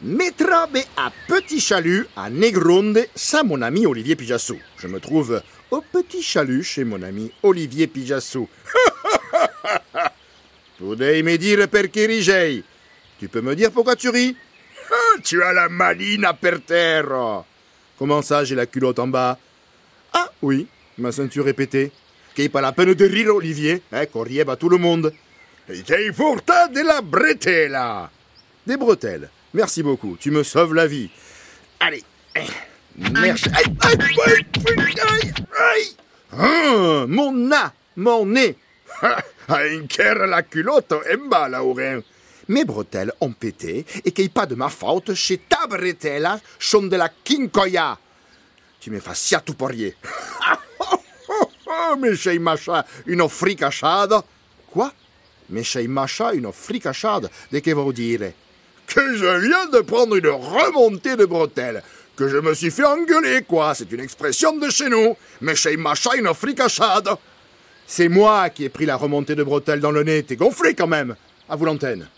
Metrabe à Petit Chalut à Negronde, ça mon ami Olivier Pijassou. Je me trouve au Petit Chalut chez mon ami Olivier Pijassou. Me dire. Tu peux me dire pourquoi tu ris? Ah, Tu as la maline per terre. Comment ça, j'ai la culotte en bas? Ah oui, ma ceinture est pétée. Qu'est pas la peine de rire, Olivier, hein, qu'on rieva tout le monde. Et pourtant de la bretella Des bretelles. Merci beaucoup, tu me sauves la vie. Allez. Merci. Aïe, aïe, aïe, aïe, aïe. Ah, mon na, mon nez. Inquière la culotte, emba, Lauren. Mes bretelles ont pété et qu'il pas de ma faute chez ta bretella sont de la quincoya. Tu me fais sia tu porrier. Mais chez Macha, une fricachade. Quoi? Mais chez Macha, une fricachade De que vous dire? Je viens de prendre une remontée de bretelles. Que je me suis fait engueuler, quoi. C'est une expression de chez nous. Mais chez Macha, une fricachade. C'est moi qui ai pris la remontée de bretelles dans le nez. T'es gonflé quand même. À vous l'antenne.